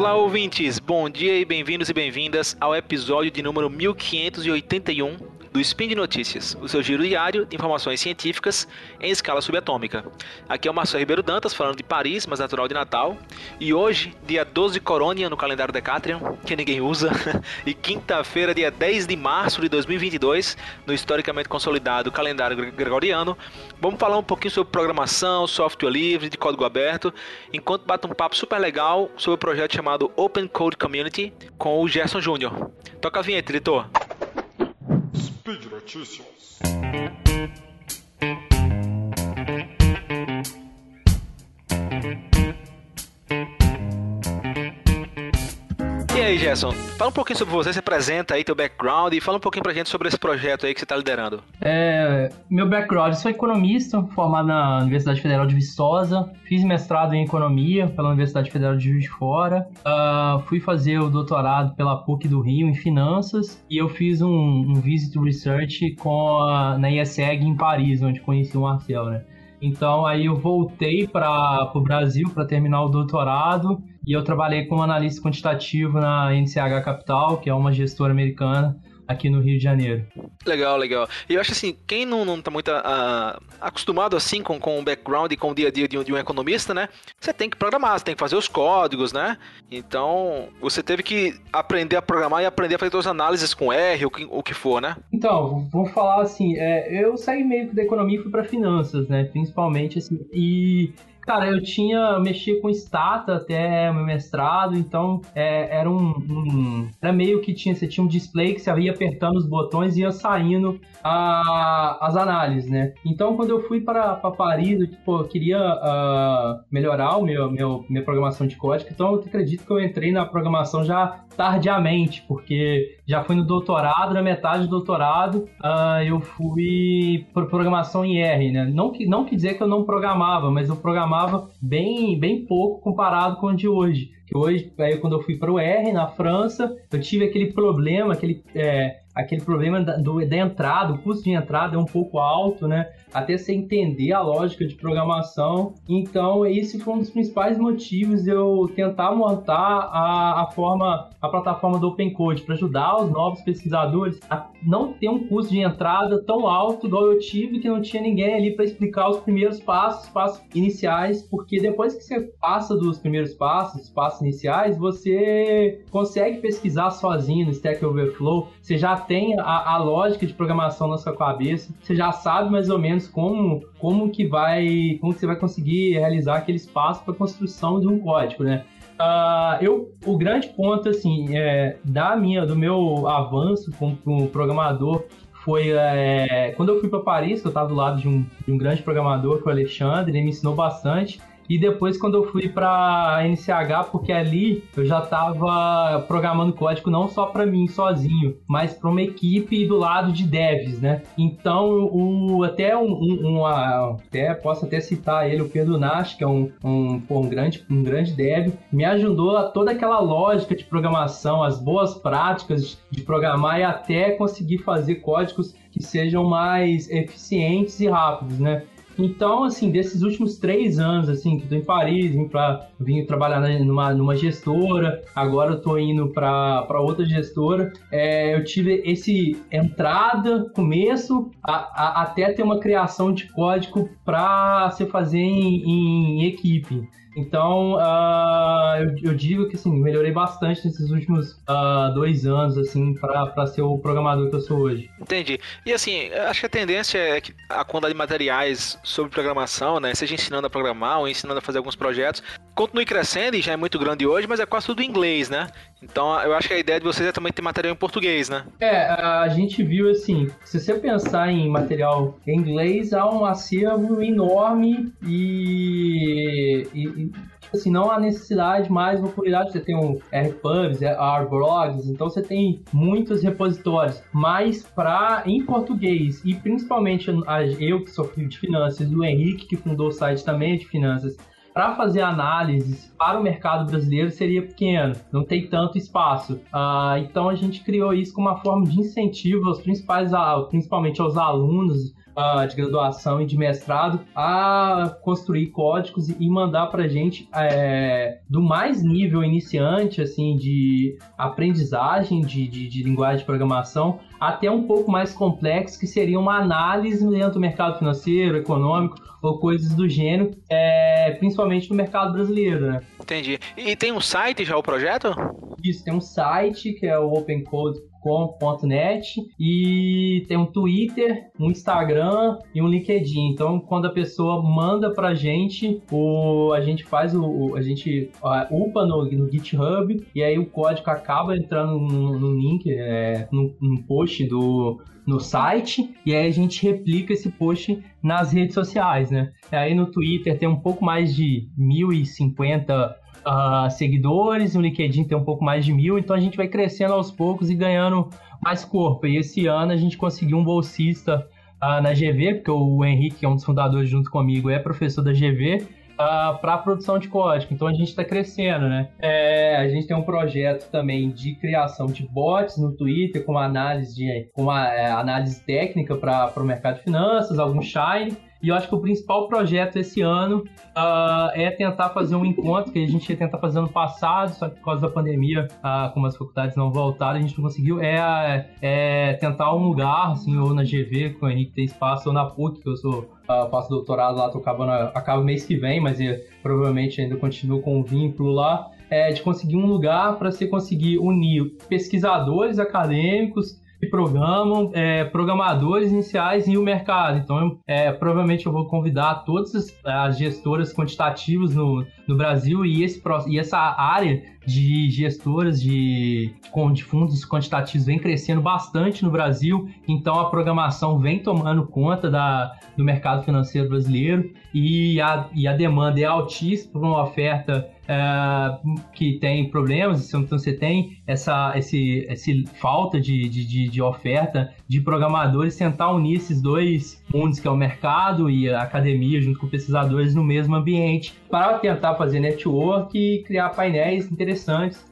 Olá, ouvintes! Bom dia e bem-vindos e bem-vindas ao episódio de número 1581 do Spin de Notícias, o seu giro diário de informações científicas em escala subatômica. Aqui é o Marcelo Ribeiro Dantas, falando de Paris, mas natural de Natal. E hoje, dia 12 de Corônia, no calendário Decatrian, que ninguém usa, e quinta-feira, dia 10 de março de 2022, no historicamente consolidado calendário gregoriano, vamos falar um pouquinho sobre programação, software livre, de código aberto, enquanto bate um papo super legal sobre o projeto chamado Open Code Community com o Gerson Júnior. Toca a vinheta, editor. Massachusetts. Aí, Gerson, fala um pouquinho sobre você, se apresenta aí teu background e fala um pouquinho pra gente sobre esse projeto aí que você tá liderando. É, meu background, sou economista, formado na Universidade Federal de Viçosa, fiz mestrado em economia pela Universidade Federal de Juiz de Fora, uh, fui fazer o doutorado pela PUC do Rio em finanças e eu fiz um, um visit research com a, na IESEG em Paris, onde conheci o Marcel, né? Então aí eu voltei para o Brasil para terminar o doutorado e eu trabalhei como analista quantitativo na NCH Capital, que é uma gestora americana aqui no Rio de Janeiro. Legal, legal. E eu acho assim, quem não, não tá muito uh, acostumado assim com, com o background e com o dia a dia de um, de um economista, né? Você tem que programar, você tem que fazer os códigos, né? Então, você teve que aprender a programar e aprender a fazer suas análises com R, o que, o que for, né? Então, vamos falar assim, é, eu saí meio que da economia e fui para finanças, né? Principalmente assim, e Cara, eu tinha, mexia com Stata até meu mestrado, então é, era um, um, Era meio que tinha, você tinha um display que você ia apertando os botões e ia saindo a, as análises, né? Então, quando eu fui para, Paris, eu, tipo, eu queria uh, melhorar o meu, meu, minha programação de código, então eu acredito que eu entrei na programação já tardiamente, porque já fui no doutorado, na metade do doutorado, uh, eu fui por programação em R, né? Não, que, não quer dizer que eu não programava, mas eu programava bem, bem pouco comparado com o de hoje. Que hoje, aí, quando eu fui para o R, na França, eu tive aquele problema, aquele, é, aquele problema da, do, da entrada, o custo de entrada é um pouco alto, né? Até você entender a lógica de programação. Então, esse foi um dos principais motivos de eu tentar montar a, a forma, a plataforma do Open Code, para ajudar os novos pesquisadores a não ter um custo de entrada tão alto igual eu tive, que não tinha ninguém ali para explicar os primeiros passos, passos iniciais, porque depois que você passa dos primeiros passos, passos iniciais, você consegue pesquisar sozinho no Stack Overflow, você já tem a, a, lógica de programação na sua cabeça, você já sabe mais ou menos como, como que vai, como que você vai conseguir realizar aquele espaço para construção de um código, né? Uh, eu, o grande ponto, assim, é, da minha, do meu avanço como, como programador foi é, quando eu fui para Paris, eu estava do lado de um, de um grande programador, que é o Alexandre, ele me ensinou bastante. E depois quando eu fui para NCH, porque ali eu já estava programando código não só para mim sozinho, mas para uma equipe do lado de devs, né? Então, o, até um, um, até posso até citar ele, o Pedro Nash, que é um, um, um, grande, um grande dev, me ajudou a toda aquela lógica de programação, as boas práticas de programar e até conseguir fazer códigos que sejam mais eficientes e rápidos, né? Então, assim, desses últimos três anos, assim, que eu tô em Paris, vim, pra, vim trabalhar numa, numa gestora, agora eu tô indo para outra gestora, é, eu tive esse entrada, começo, a, a, até ter uma criação de código para se fazer em, em equipe. Então, uh, eu, eu, digo que assim, melhorei bastante nesses últimos uh, dois anos, assim, para ser o programador que eu sou hoje. Entendi. E assim, acho que a tendência é que a quantidade de materiais sobre programação, né, seja ensinando a programar ou ensinando a fazer alguns projetos, continue crescendo e já é muito grande hoje, mas é quase tudo em inglês, né? Então, eu acho que a ideia de vocês é também ter material em português, né? É, a gente viu assim, se você pensar em material em inglês, há um acervo enorme e, e tipo assim, não há necessidade mais, oportunidade, você tem um RPubs, RBlogs, então você tem muitos repositórios, mas para em português e principalmente eu que sou de finanças, o Henrique que fundou o site também é de finanças, para fazer análises para o mercado brasileiro seria pequeno, não tem tanto espaço. Uh, então a gente criou isso como uma forma de incentivo aos principais, principalmente aos alunos uh, de graduação e de mestrado a construir códigos e mandar para gente é, do mais nível iniciante, assim, de aprendizagem de, de, de linguagem de programação até um pouco mais complexo, que seria uma análise dentro do mercado financeiro, econômico ou coisas do gênero, é, principalmente no mercado brasileiro, né? Entendi. E tem um site já o projeto? Isso, tem um site que é o opencode.com.net e tem um Twitter, um Instagram e um LinkedIn. Então, quando a pessoa manda pra gente, o, a gente faz o. a gente upa no, no GitHub e aí o código acaba entrando no, no link, é, no, no post do, no site e aí a gente replica esse post nas redes sociais, né? Aí no Twitter tem um pouco mais de 1050 uh, seguidores, no LinkedIn tem um pouco mais de mil, então a gente vai crescendo aos poucos e ganhando mais corpo. E esse ano a gente conseguiu um bolsista uh, na GV, porque o Henrique, que é um dos fundadores junto comigo, é professor da GV, Uh, ah, para produção de código. Então a gente está crescendo, né? É, a gente tem um projeto também de criação de bots no Twitter com análise de com uma, é, análise técnica para o mercado de finanças, algum Shine. E eu acho que o principal projeto esse ano uh, é tentar fazer um encontro que a gente ia tentar fazer ano passado, só que por causa da pandemia, uh, como as faculdades não voltaram, a gente não conseguiu. É, é tentar um lugar, assim, ou na GV, com o Henrique tem espaço, ou na PUC, que eu sou uh, faço doutorado lá, tô acabando, acaba mês que vem, mas eu, provavelmente ainda continuo com um vínculo lá. É, de conseguir um lugar para você conseguir unir pesquisadores acadêmicos que programam, é, programadores iniciais e o mercado. Então, é, provavelmente eu vou convidar todas as, as gestoras quantitativas no, no Brasil e, esse, e essa área de gestoras de, de fundos quantitativos vem crescendo bastante no Brasil, então a programação vem tomando conta da, do mercado financeiro brasileiro e a, e a demanda é altíssima para uma oferta é, que tem problemas, então você tem essa esse, esse falta de, de, de, oferta de programadores, tentar unir esses dois mundos, que é o mercado e a academia, junto com pesquisadores no mesmo ambiente, para tentar fazer network e criar painéis interessantes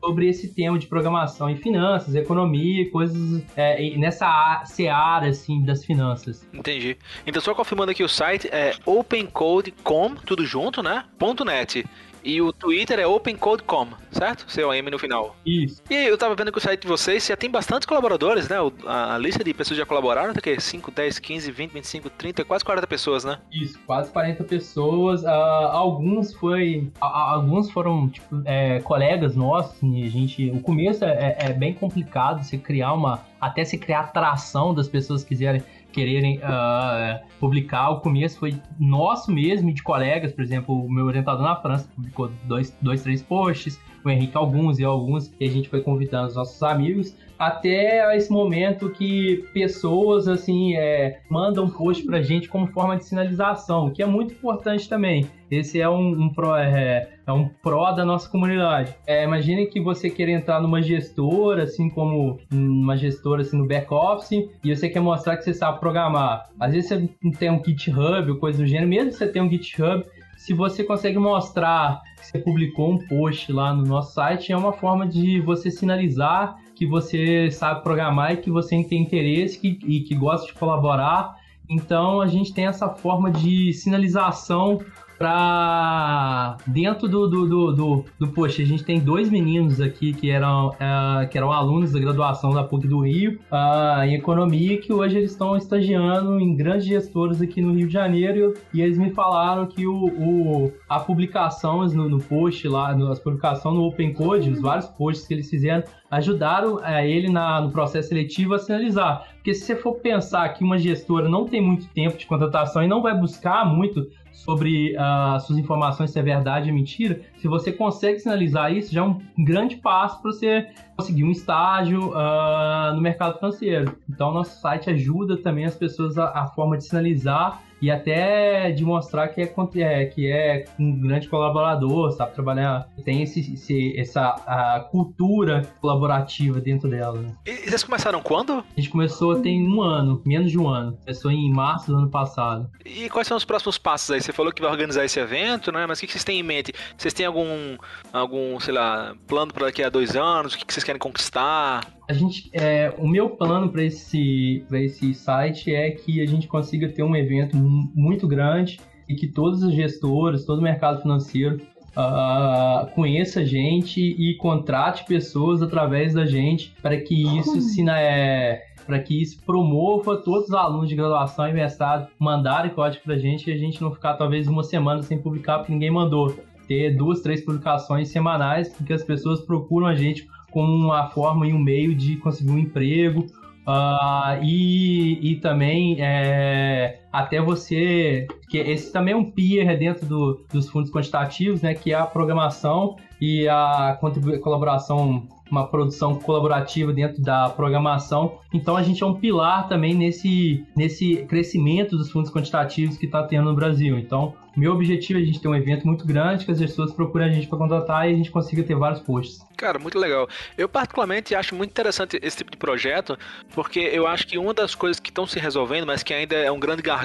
sobre esse tema de programação em finanças, economia, coisas é, nessa seara assim das finanças. Entendi. Então só confirmando aqui o site é opencode.com, tudo junto, né? .net. E o Twitter é OpenCodeCom, certo? Seu M no final. Isso. E eu tava vendo que o site de vocês já tem bastante colaboradores, né? A lista de pessoas que já colaboraram tem que 5, 10, 15, 20, 25, 30, quase 40 pessoas, né? Isso, quase 40 pessoas. Uh, alguns foi. Uh, alguns foram, tipo, é, colegas nossos. E a gente. O começo é, é, é bem complicado você criar uma. Até se criar atração das pessoas que quiserem quererem uh, publicar. O começo foi nosso mesmo, de colegas, por exemplo, o meu orientador na França publicou dois, dois três posts, o Henrique alguns e alguns, e a gente foi convidando os nossos amigos até esse momento que pessoas assim é, mandam post pra gente como forma de sinalização, que é muito importante também. Esse é um, um pró, é, é, um pró da nossa comunidade. É, imagine que você quer entrar numa gestora, assim como uma gestora assim, no back-office, e você quer mostrar que você sabe programar. Às vezes você não tem um GitHub ou coisa do gênero, mesmo que você tenha um GitHub, se você consegue mostrar que você publicou um post lá no nosso site, é uma forma de você sinalizar que você sabe programar e que você tem interesse que, e que gosta de colaborar. Então a gente tem essa forma de sinalização para dentro do, do, do, do, do post, a gente tem dois meninos aqui que eram, uh, que eram alunos da graduação da PUC do Rio uh, em economia, que hoje eles estão estagiando em grandes gestores aqui no Rio de Janeiro e eles me falaram que o, o a publicação no, no post lá, no, as publicações no Open Code, os vários posts que eles fizeram, ajudaram a eh, ele na, no processo seletivo a sinalizar. Porque se você for pensar que uma gestora não tem muito tempo de contratação e não vai buscar muito sobre uh, suas informações se é verdade ou mentira, se você consegue sinalizar isso, já é um grande passo para você conseguir um estágio uh, no mercado financeiro. Então, nosso site ajuda também as pessoas a, a forma de sinalizar e até de mostrar que é, é, que é um grande colaborador, sabe trabalhar, tem esse, esse essa cultura colaborativa dentro dela. Né? E vocês começaram quando? A gente começou tem um ano, menos de um ano. Começou em março do ano passado. E quais são os próximos passos aí? Você falou que vai organizar esse evento, né? Mas o que vocês têm em mente? Vocês têm algum, algum sei lá, plano para daqui a dois anos? O que vocês vocês querem conquistar? A gente, é, o meu plano para esse, esse site é que a gente consiga ter um evento muito grande e que todos os gestores, todo o mercado financeiro uh, conheça a gente e contrate pessoas através da gente para que isso se é, para que isso promova todos os alunos de graduação e mestrado mandarem código para a gente e a gente não ficar talvez uma semana sem publicar porque ninguém mandou. Ter duas, três publicações semanais porque as pessoas procuram a gente como uma forma e um meio de conseguir um emprego Uh, e, e também é, até você que esse também é um peer dentro do, dos fundos quantitativos, né, que é a programação e a colaboração, uma produção colaborativa dentro da programação. Então a gente é um pilar também nesse, nesse crescimento dos fundos quantitativos que está tendo no Brasil. Então meu objetivo é a gente ter um evento muito grande, que as pessoas procurem a gente para contratar e a gente consiga ter vários posts. Cara, muito legal. Eu particularmente acho muito interessante esse tipo de projeto, porque eu acho que uma das coisas que estão se resolvendo, mas que ainda é um grande gargalo,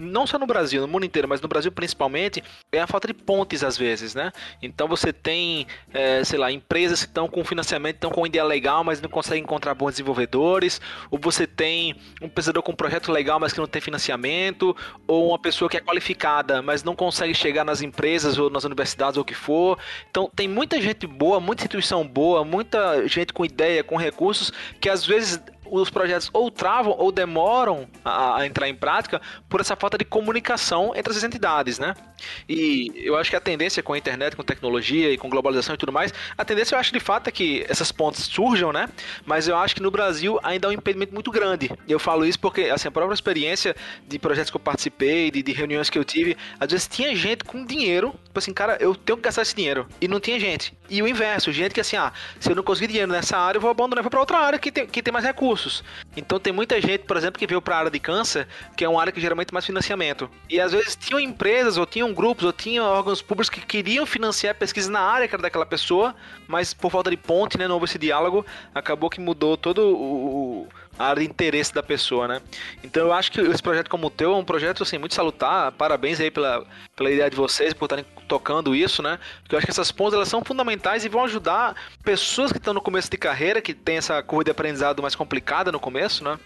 não só no Brasil, no mundo inteiro, mas no Brasil principalmente, é a falta de pontes às vezes, né? Então você tem, é, sei lá, empresas que estão com financiamento, estão com ideia legal, mas não conseguem encontrar bons desenvolvedores, ou você tem um pensador com um projeto legal, mas que não tem financiamento, ou uma pessoa que é qualificada, mas não consegue chegar nas empresas ou nas universidades ou o que for. Então tem muita gente boa, muita instituição boa, muita gente com ideia, com recursos, que às vezes os projetos ou travam ou demoram a, a, entrar em prática por essa falta de comunicação entre as entidades, né? E eu acho que a tendência com a internet, com tecnologia e com globalização e tudo mais, a tendência eu acho de fato é que essas pontes surjam, né? Mas eu acho que no Brasil ainda é um impedimento muito grande. Eu falo isso porque, assim, a própria experiência de projetos que eu participei, de, de reuniões que eu tive, às vezes tinha gente com dinheiro, tipo assim, cara, eu tenho que gastar esse dinheiro. E não tinha gente. E o inverso, gente que assim, ah, se eu não conseguir dinheiro nessa área, eu vou abandonar pra outra área que tem, que tem mais recursos. Então tem muita gente, por exemplo, que veio pra área de câncer, que é uma área que geralmente tem mais financiamento. E às vezes tinham empresas, ou tinham grupos, ou tinham órgãos públicos que queriam financiar pesquisa na área que era daquela pessoa, mas por falta de ponte, né, não houve esse diálogo, acabou que mudou todo o, a área de interesse da pessoa, né? Então eu acho que esse projeto como o teu é um projeto assim muito salutar. Parabéns aí pela, pela ideia de vocês por estarem tocando isso, né? Porque eu acho que essas pontes elas são fundamentais e vão ajudar pessoas que estão no começo de carreira, que tem essa curva de aprendizado mais complicada no começo, né?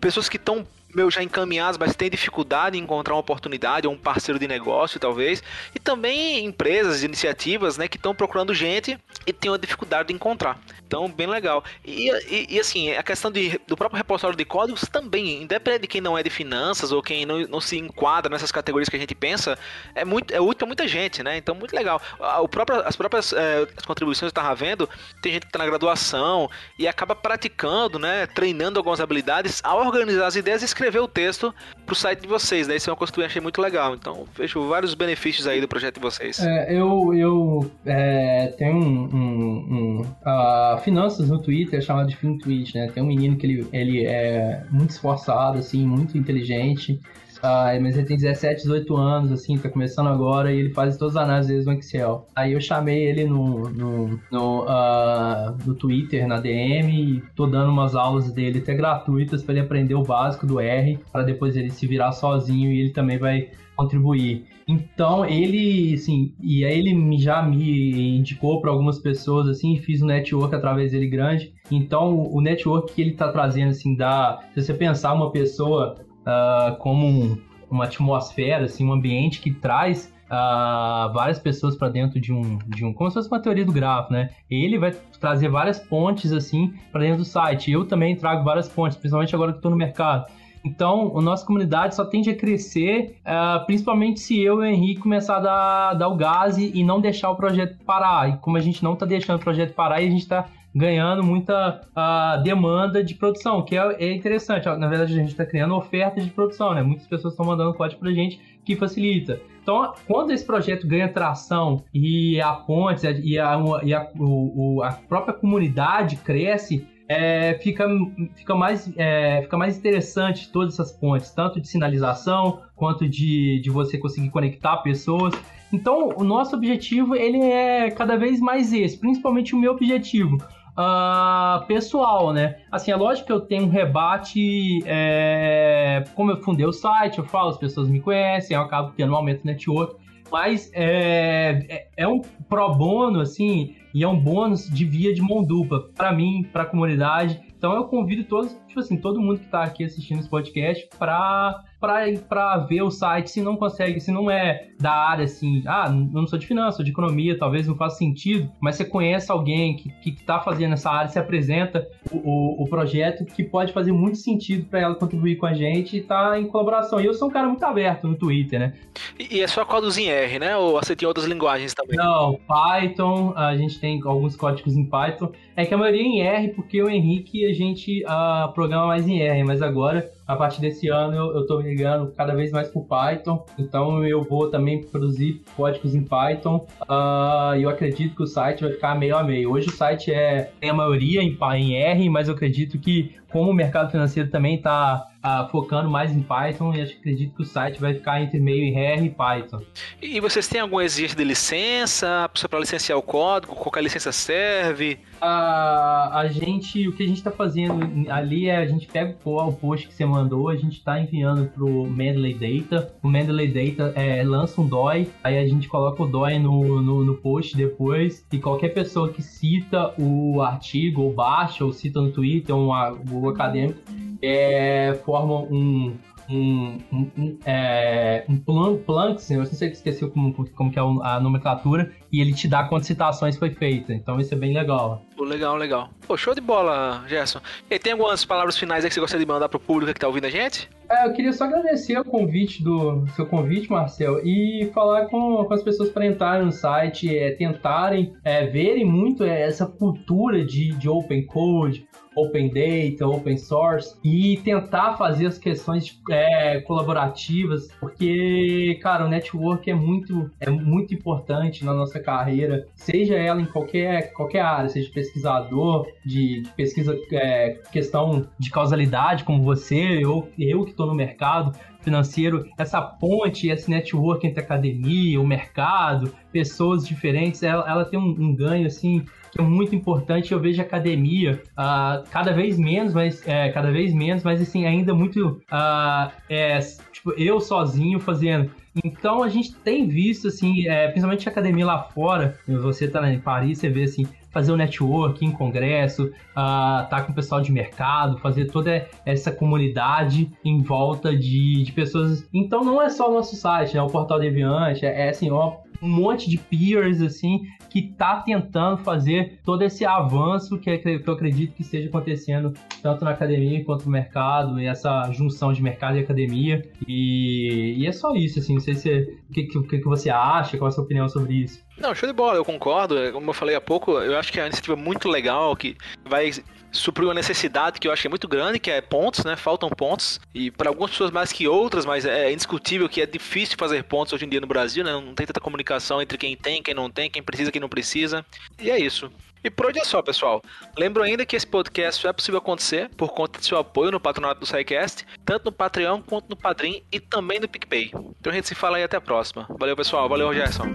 Pessoas que estão meu, já encaminhados, mas tem dificuldade em encontrar uma oportunidade ou um parceiro de negócio, talvez. E também empresas, iniciativas, né, que estão procurando gente e tem uma dificuldade de encontrar. Então, bem legal. E, e, e, assim, a questão de, do próprio repositório de códigos também, independente de quem não é de finanças ou quem não, não se enquadra nessas categorias que a gente pensa, é, muito, é útil para muita gente, né? Então, muito legal. O próprio, as próprias é, as contribuições que eu estava vendo, tem gente que está na graduação e acaba praticando, né? Treinando algumas habilidades a organizar as ideias e escrever o texto para o site de vocês, né? Isso é uma coisa que eu achei muito legal. Então, vejo vários benefícios aí do projeto de vocês. É, eu eu é, tenho um, um, um uh finanças no Twitter é chamado de FinTwitch, né? Tem um menino que ele, ele é muito esforçado, assim, muito inteligente. Uh, mas ele tem 17, 18 anos, assim, tá começando agora e ele faz todas as análises no Excel. Aí eu chamei ele no, no, no, uh, no Twitter, na DM, e tô dando umas aulas dele até gratuitas para ele aprender o básico do R, para depois ele se virar sozinho e ele também vai contribuir. Então ele, assim, e aí ele já me indicou para algumas pessoas, assim, fiz um network através dele grande. Então o network que ele está trazendo, assim, dá. Se você pensar uma pessoa uh, como um, uma atmosfera, assim, um ambiente que traz uh, várias pessoas para dentro de um, de um, como se fosse uma teoria do grafo, né? Ele vai trazer várias pontes assim para dentro do site. Eu também trago várias pontes, principalmente agora que estou no mercado. Então, a nossa comunidade só tende a crescer, uh, principalmente se eu e o Henrique começar a dar, dar o gás e, e não deixar o projeto parar. E como a gente não está deixando o projeto parar, a gente está ganhando muita uh, demanda de produção, que é, é interessante. Na verdade, a gente está criando ofertas de produção, né? Muitas pessoas estão mandando código para a gente que facilita. Então, quando esse projeto ganha tração e a ponte e a, e a, o, a própria comunidade cresce, é, fica, fica, mais, é, fica mais interessante todas essas pontes, tanto de sinalização quanto de, de você conseguir conectar pessoas. Então, o nosso objetivo ele é cada vez mais esse, principalmente o meu objetivo. Uh, pessoal, né? Assim, é lógico que eu tenho um rebate. É... Como eu fundei o site, eu falo, as pessoas me conhecem, eu acabo tendo um aumento no network. Mas é, é, é um pro bono, assim, e é um bônus de via de mão dupla para mim, para a comunidade. Então eu convido todos, tipo assim, todo mundo que está aqui assistindo esse podcast para para ver o site, se não consegue, se não é da área assim, ah, eu não sou de finanças, sou de economia, talvez não faça sentido, mas você conhece alguém que, que tá fazendo essa área, se apresenta o, o, o projeto que pode fazer muito sentido para ela contribuir com a gente e tá em colaboração. E eu sou um cara muito aberto no Twitter, né? E, e é só códigos em R, né? Ou você tem outras linguagens também? Não, Python, a gente tem alguns códigos em Python. É que a maioria é em R, porque o Henrique a gente uh, programa mais em R, mas agora a partir desse ano eu, estou migrando cada vez mais para Python, então eu vou também produzir códigos em Python uh, e eu acredito que o site vai ficar meio a meio. Hoje o site é tem a maioria em, em R, mas eu acredito que como o mercado financeiro também está uh, focando mais em Python, e acredito que o site vai ficar entre meio em R e Python. E vocês têm algum exigência de licença para licenciar o código? Qualquer licença serve? Uh, a gente, o que a gente está fazendo ali é a gente pega o post que você mandou, a gente está enviando para o Mendeley Data. O Mendeley Data é, lança um DOI, aí a gente coloca o DOI no, no, no post depois, e qualquer pessoa que cita o artigo, ou baixa, ou cita no Twitter, um, Google Acadêmico, é, formam um, um, um, um, é, um plan, Planks, eu não sei se esqueci como, como que é a nomenclatura, e ele te dá quantas citações foi feita. Então isso é bem legal. Pô, legal, legal. Pô, show de bola, Gerson. E tem algumas palavras finais aí que você gostaria de mandar pro público que tá ouvindo a gente? É, eu queria só agradecer o convite do seu convite, Marcel, e falar com, com as pessoas para entrarem no site, é, tentarem é, verem muito é, essa cultura de, de open code, open data, open source e tentar fazer as questões é, colaborativas, porque, cara, o network é muito, é muito importante na nossa carreira, seja ela em qualquer, qualquer área, seja pesquisador, de, pesquisa, é, questão de causalidade, como você, eu, eu que estou no mercado, financeiro, essa ponte, esse network entre academia, o mercado, pessoas diferentes, ela, ela tem um, um ganho assim que é muito importante. Eu vejo a academia uh, cada vez menos, mas é, cada vez menos, mas assim ainda muito uh, é, tipo eu sozinho fazendo. Então a gente tem visto assim, é, principalmente academia lá fora. Você tá em Paris, você vê assim fazer o um network em congresso, uh, tá com o pessoal de mercado, fazer toda essa comunidade em volta de, de pessoas. Então não é só o nosso site, né? O Portal Deviante, é, é assim, ó, um monte de peers assim que tá tentando fazer todo esse avanço que, que eu acredito que esteja acontecendo tanto na academia quanto no mercado, e essa junção de mercado e academia. E, e é só isso, assim, não sei se o que, que, que você acha, qual é a sua opinião sobre isso. Não, show de bola, eu concordo. Como eu falei há pouco, eu acho que é uma iniciativa muito legal, que vai supriu uma necessidade que eu acho que é muito grande, que é pontos, né? Faltam pontos. E para algumas pessoas mais que outras, mas é indiscutível que é difícil fazer pontos hoje em dia no Brasil, né? Não tem tanta comunicação entre quem tem, quem não tem, quem precisa, quem não precisa. E é isso. E por hoje é só, pessoal. Lembro ainda que esse podcast só é possível acontecer por conta de seu apoio no patronato do SciCast, tanto no Patreon quanto no Padrim e também no PicPay. Então a gente se fala aí até a próxima. Valeu, pessoal. Valeu, Gerson.